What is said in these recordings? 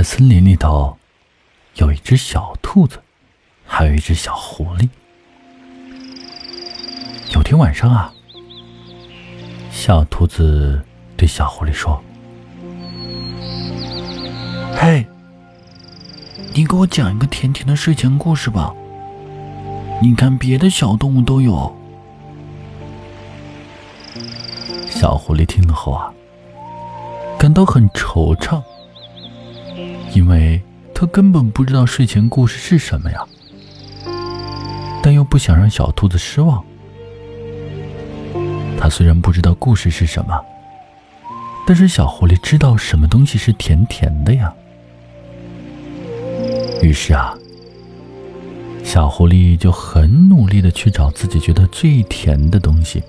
在森林里头，有一只小兔子，还有一只小狐狸。有天晚上啊，小兔子对小狐狸说：“嘿，你给我讲一个甜甜的睡前故事吧。你看别的小动物都有。”小狐狸听了后啊，感到很惆怅，因为他根本不知道睡前故事是什么呀，但又不想让小兔子失望。他虽然不知道故事是什么，但是小狐狸知道什么东西是甜甜的呀。于是啊，小狐狸就很努力的去找自己觉得最甜的东西。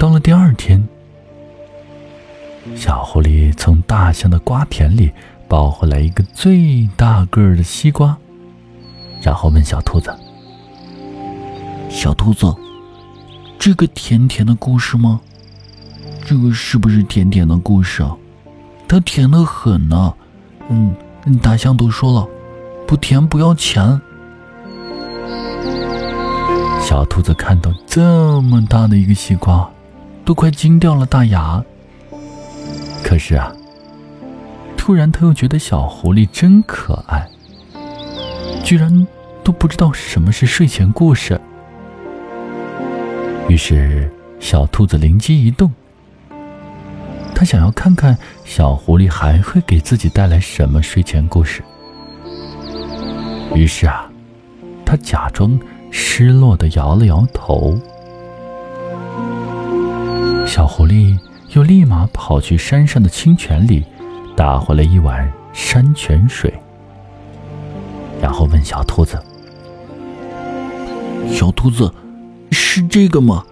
到了第二天，小狐狸从大象的瓜田里抱回来一个最大个儿的西瓜，然后问小兔子：“小兔子，这个甜甜的故事吗？这个是不是甜甜的故事啊？它甜的很呢。嗯，大象都说了，不甜不要钱。”小兔子看到这么大的一个西瓜。都快惊掉了大牙。可是啊，突然他又觉得小狐狸真可爱，居然都不知道什么是睡前故事。于是小兔子灵机一动，他想要看看小狐狸还会给自己带来什么睡前故事。于是啊，他假装失落的摇了摇头。小狐狸又立马跑去山上的清泉里，打回了一碗山泉水，然后问小兔子：“小兔子，是这个吗？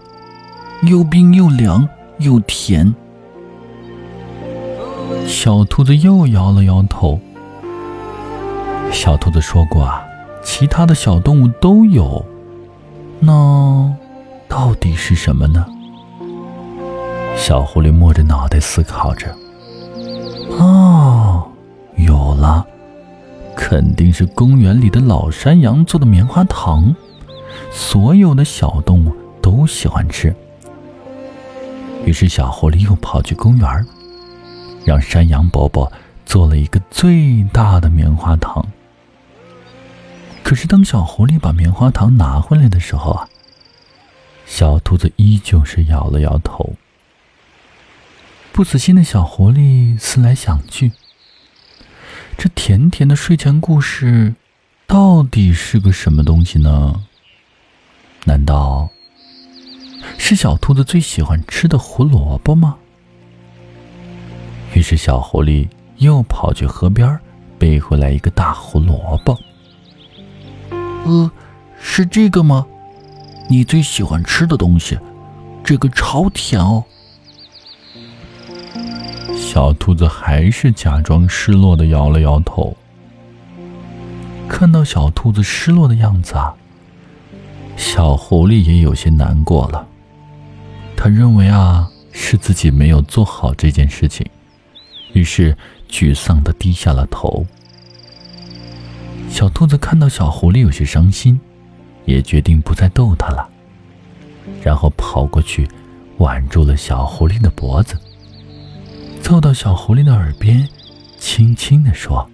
又冰又凉又甜。”小兔子又摇了摇头。小兔子说过啊，其他的小动物都有，那到底是什么呢？小狐狸摸着脑袋思考着：“哦，有了，肯定是公园里的老山羊做的棉花糖，所有的小动物都喜欢吃。”于是，小狐狸又跑去公园，让山羊伯伯做了一个最大的棉花糖。可是，当小狐狸把棉花糖拿回来的时候啊，小兔子依旧是摇了摇头。不死心的小狐狸思来想去，这甜甜的睡前故事到底是个什么东西呢？难道是小兔子最喜欢吃的胡萝卜吗？于是小狐狸又跑去河边背回来一个大胡萝卜。呃，是这个吗？你最喜欢吃的东西，这个超甜哦。小兔子还是假装失落的摇了摇头。看到小兔子失落的样子啊，小狐狸也有些难过了。他认为啊，是自己没有做好这件事情，于是沮丧的低下了头。小兔子看到小狐狸有些伤心，也决定不再逗它了，然后跑过去，挽住了小狐狸的脖子。凑到小狐狸的耳边，轻轻地说：“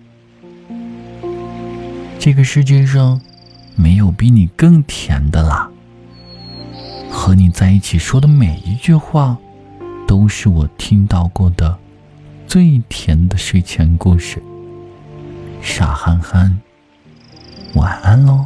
这个世界上，没有比你更甜的啦。和你在一起说的每一句话，都是我听到过的最甜的睡前故事。傻憨憨，晚安喽。”